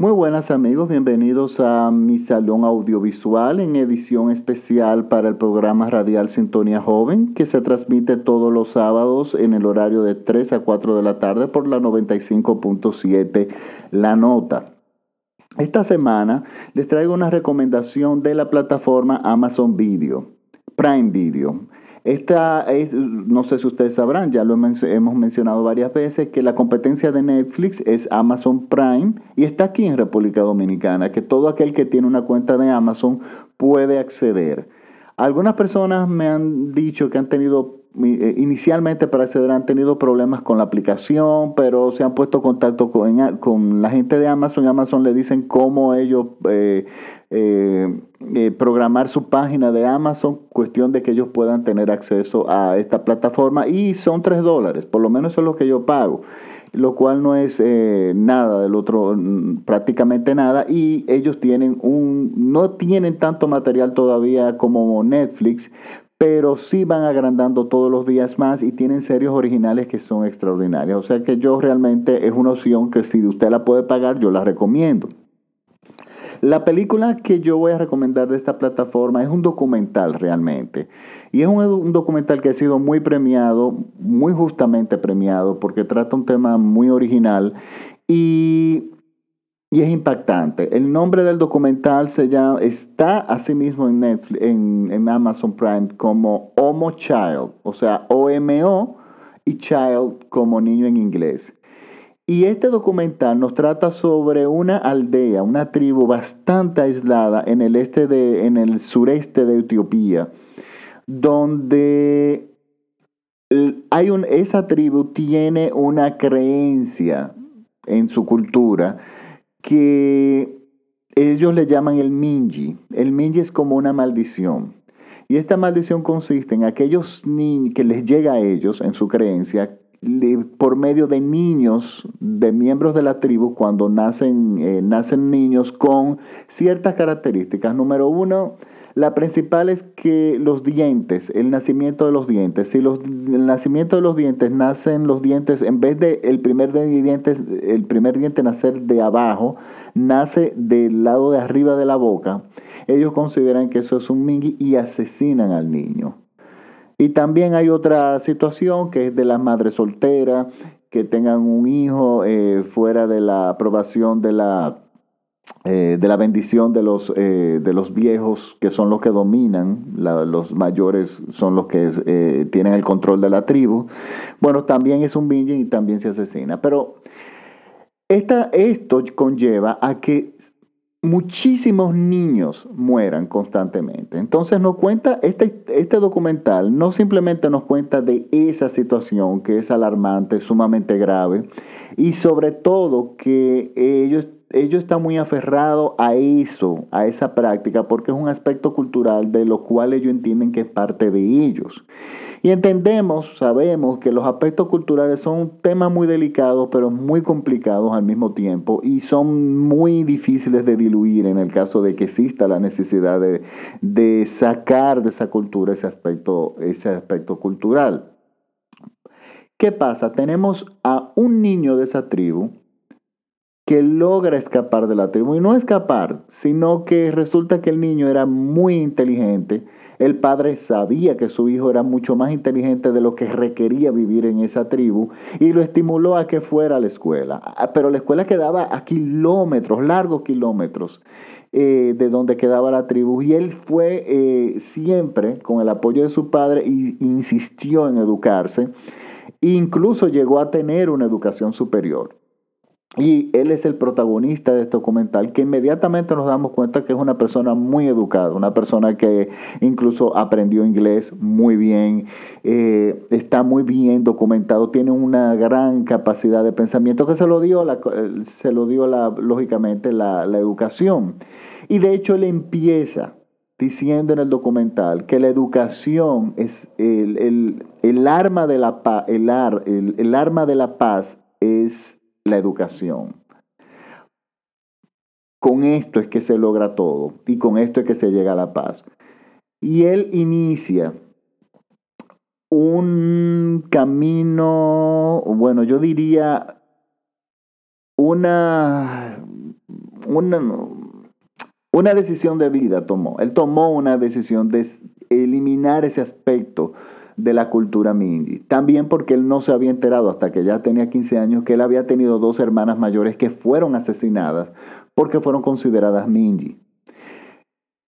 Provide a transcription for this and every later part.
Muy buenas amigos, bienvenidos a mi salón audiovisual en edición especial para el programa radial Sintonía Joven que se transmite todos los sábados en el horario de 3 a 4 de la tarde por la 95.7 La Nota. Esta semana les traigo una recomendación de la plataforma Amazon Video, Prime Video. Esta es, no sé si ustedes sabrán, ya lo hemos mencionado varias veces, que la competencia de Netflix es Amazon Prime y está aquí en República Dominicana, que todo aquel que tiene una cuenta de Amazon puede acceder. Algunas personas me han dicho que han tenido eh, inicialmente para acceder han tenido problemas con la aplicación, pero se han puesto contacto con, la gente de Amazon. Amazon le dicen cómo ellos eh, eh, programar su página de Amazon, cuestión de que ellos puedan tener acceso a esta plataforma y son 3 dólares, por lo menos eso es lo que yo pago lo cual no es nada del otro, mm, prácticamente nada, y ellos tienen un, no tienen tanto material todavía como Netflix, pero sí van agrandando todos los días más y tienen series originales que son extraordinarias. O sea que yo realmente es una opción que si usted la puede pagar, yo la recomiendo. La película que yo voy a recomendar de esta plataforma es un documental realmente. Y es un, documental que ha sido muy premiado, muy justamente premiado, porque trata un tema muy original. Y y es impactante. El nombre del documental se llama, está asimismo en, Netflix, en, Amazon Prime como Homo Child, o sea, O-M-O y Child como niño en inglés. Y este documental nos trata sobre una aldea, una tribu bastante aislada en el, este de, en el sureste de Etiopía, donde hay un, esa tribu tiene una creencia en su cultura que ellos le llaman el minji. El minji es como una maldición. Y esta maldición consiste en aquellos niños que les llega a ellos, en su creencia, por medio de niños, de miembros de la tribu, cuando nacen, eh, nacen niños con ciertas características. Número uno, la principal es que los dientes, el nacimiento de los dientes, si los, el nacimiento de los dientes nacen los dientes, en vez de el primer, diente, el primer diente nacer de abajo, nace del lado de arriba de la boca, ellos consideran que eso es un mingui y asesinan al niño. Y también hay otra situación que es de las madres solteras, que tengan un hijo eh, fuera de la aprobación de la eh, de la bendición de los, eh, de los viejos que son los que dominan, los mayores son los que tienen el control de la tribu. Bueno, también es un binge y también se asesina. Pero esta, esto conlleva a que muchísimos niños mueran constantemente. Entonces nos cuenta, este, este documental no simplemente nos cuenta de esa situación que es alarmante, sumamente grave, y sobre todo que ellos ellos están muy aferrados a eso, a esa práctica, porque es un aspecto cultural de lo cual ellos entienden que es parte de ellos. Y entendemos, sabemos que los aspectos culturales son un tema muy delicado, pero muy complicados al mismo tiempo y son muy difíciles de diluir en el caso de que exista la necesidad de, de sacar de esa cultura ese aspecto, ese aspecto cultural. ¿Qué pasa? Tenemos a un niño de esa tribu que logra escapar de la tribu. Y no escapar, sino que resulta que el niño era muy inteligente. El padre sabía que su hijo era mucho más inteligente de lo que requería vivir en esa tribu y lo estimuló a que fuera a la escuela. Ah, pero la escuela quedaba a kilómetros, largos kilómetros. Eh, de donde quedaba la tribu y él fue eh, siempre con el apoyo de su padre e insistió en educarse incluso llegó a tener una educación superior. Y él es el protagonista de este documental, que inmediatamente nos damos cuenta que es una persona muy educada, una persona que incluso aprendió inglés muy bien, eh, está muy bien documentado, tiene una gran capacidad de pensamiento que se lo dio, la, se lo dio lógicamente la, educación. Y de hecho él empieza diciendo en el documental que la educación es el, arma de la el, el arma de la paz es la educación. Con esto es que se logra todo y con esto es que se llega a la paz. Y él inicia un camino, bueno, yo diría una, una, una decisión de vida tomó. Él tomó una decisión de eliminar ese aspecto de la cultura Minji. También porque él no se había enterado hasta que ya tenía 15 años que él había tenido dos hermanas mayores que fueron asesinadas porque fueron consideradas Minji.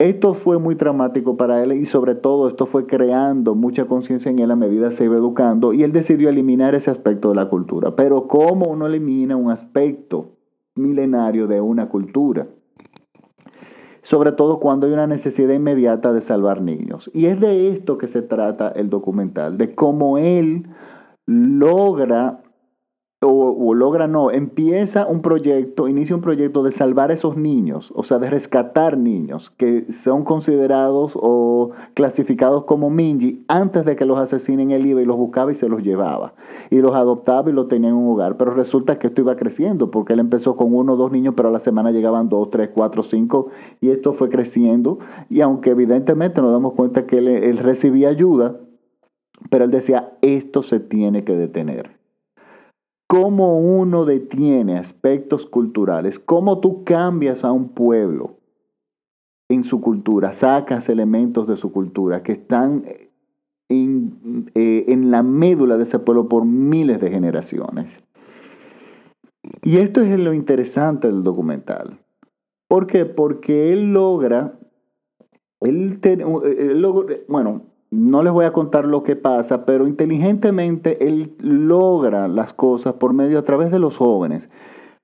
Esto fue muy traumático para él y sobre todo esto fue creando mucha conciencia en él a medida que se iba educando y él decidió eliminar ese aspecto de la cultura. Pero ¿cómo uno elimina un aspecto milenario de una cultura? Sobre todo cuando hay una necesidad inmediata de salvar niños. Y es de esto que se trata el documental, de cómo él logra o, logra no, empieza un proyecto, inicia un proyecto de salvar a esos niños, o sea, de rescatar niños que son considerados o clasificados como Minji antes de que los asesinen, él iba y los buscaba y se los llevaba. Y los adoptaba y los tenía en un hogar. Pero resulta que esto iba creciendo, porque él empezó con uno o dos niños, pero a la semana llegaban dos, tres, cuatro, cinco, y esto fue creciendo. Y aunque evidentemente nos damos cuenta que él, él recibía ayuda, pero él decía, esto se tiene que detener cómo uno detiene aspectos culturales, cómo tú cambias a un pueblo en su cultura, sacas elementos de su cultura que están en, eh, en, la médula de ese pueblo por miles de generaciones. Y esto es lo interesante del documental. ¿Por qué? Porque él logra, él, él logra bueno, no les voy a contar lo que pasa, pero inteligentemente él logra las cosas por medio a través de los jóvenes.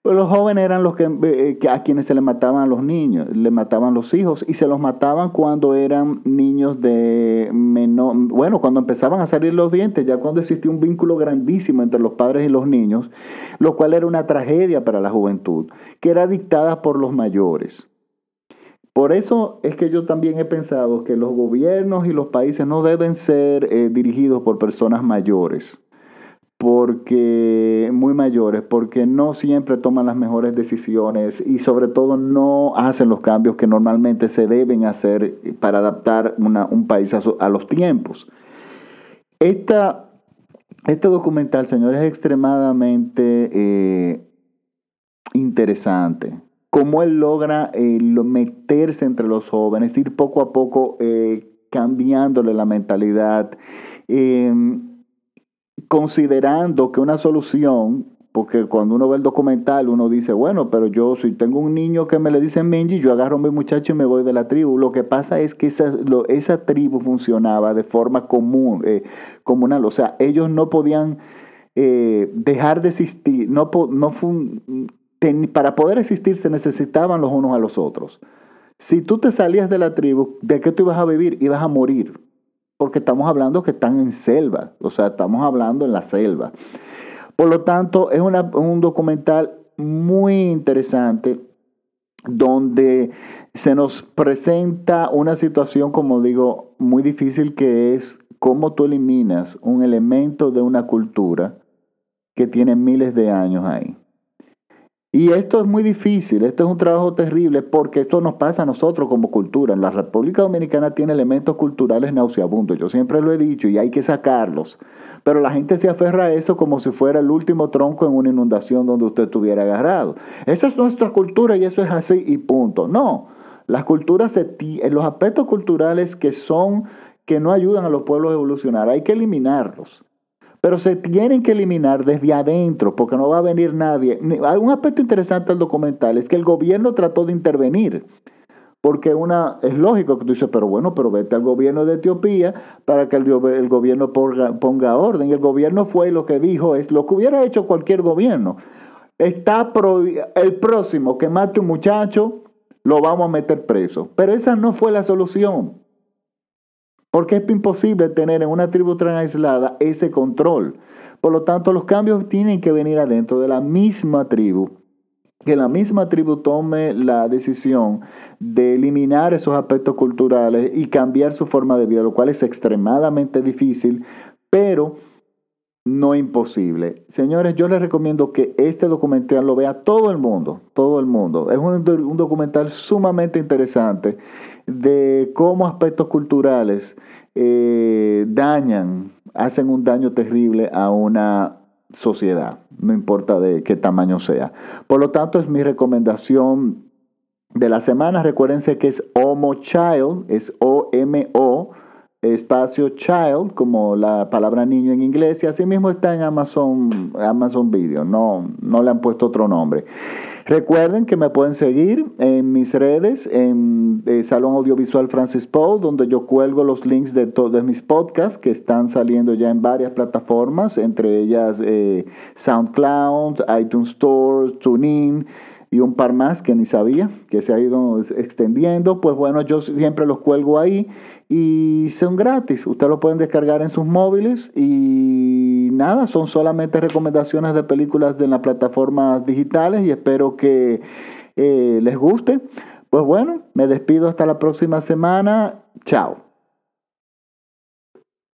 Pues los jóvenes eran los eh, que, a quienes se le mataban a los niños, le mataban los hijos y se los mataban cuando eran niños de menor, bueno, cuando empezaban a salir los dientes, ya cuando existía un vínculo grandísimo entre los padres y los niños, lo cual era una tragedia para la juventud, que era dictada por los mayores. Por eso es que yo también he pensado que los gobiernos y los países no deben ser eh, dirigidos por personas mayores, porque muy mayores, porque no siempre toman las mejores decisiones y sobre todo no hacen los cambios que normalmente se deben hacer para adaptar un país a, los tiempos. Esta, este documental, señores, es extremadamente eh, interesante cómo él logra eh, meterse entre los jóvenes, ir poco a poco eh, cambiándole la mentalidad, em, considerando que una solución, porque cuando uno ve el documental uno dice, bueno, pero yo si tengo un niño que me le dicen Minji, yo agarro a mi muchacho y me voy de la tribu. Lo que pasa es que esa, tribu funcionaba de forma común, eh, comunal, o sea, ellos no podían... dejar de existir, no, no, para poder existir se necesitaban los unos a los otros. Si tú te salías de la tribu, ¿de qué tú ibas a vivir? Ibas a morir. Porque estamos hablando que están en selva, o sea, estamos hablando en la selva. Por lo tanto, es un documental muy interesante donde se nos presenta una situación, como digo, muy difícil que es cómo tú eliminas un elemento de una cultura que tiene miles de años ahí. Y esto es muy difícil, esto es un trabajo terrible porque esto nos pasa a nosotros como cultura. La República Dominicana tiene elementos culturales nauseabundos, yo siempre lo he dicho y hay que sacarlos. Pero la gente se aferra a eso como si fuera el último tronco en una inundación donde usted estuviera agarrado. Esa es nuestra cultura y eso es así y punto. No, las culturas, los aspectos culturales que son, que no ayudan a los pueblos a evolucionar, hay que eliminarlos. Pero se tienen que eliminar desde adentro, porque no va a venir nadie. Un aspecto interesante del documental es que el gobierno trató de intervenir. Porque una, es lógico que tú dices, pero bueno, pero vete al gobierno de Etiopía para que el, gobierno ponga, ponga, orden. Y el gobierno fue lo que dijo, es lo que hubiera hecho cualquier gobierno. Está el próximo que mate un muchacho, lo vamos a meter preso. Pero esa no fue la solución. Porque es imposible tener en una tribu tan aislada ese control. Por lo tanto, los cambios tienen que venir adentro de la misma tribu. Que la misma tribu tome la decisión de eliminar esos aspectos culturales y cambiar su forma de vida, lo cual es extremadamente difícil, pero no imposible. Señores, yo les recomiendo que este documental lo vea todo el mundo, todo el mundo. Es un, documental sumamente interesante de cómo aspectos culturales eh, dañan, hacen un daño terrible a una sociedad, no importa de qué tamaño sea. Por lo tanto, es mi recomendación de la semana. Recuérdense que es Homo Child, es O-M-O, espacio Child, como la palabra niño en inglés, y así mismo está en Amazon, Amazon Video, no, no le han puesto otro nombre. Recuerden que me pueden seguir en mis redes, en eh, Salón Audiovisual Francis Poe, donde yo cuelgo los links de todos mis podcasts que están saliendo ya en varias plataformas, entre ellas eh, SoundCloud, iTunes Store, TuneIn y un par más que ni sabía, que se ha ido extendiendo. Pues bueno, yo siempre los cuelgo ahí y son gratis. Ustedes lo pueden descargar en sus móviles y nada, son solamente recomendaciones de películas de las plataformas digitales y espero que eh, les guste. Pues bueno, me despido hasta la próxima semana. Chao.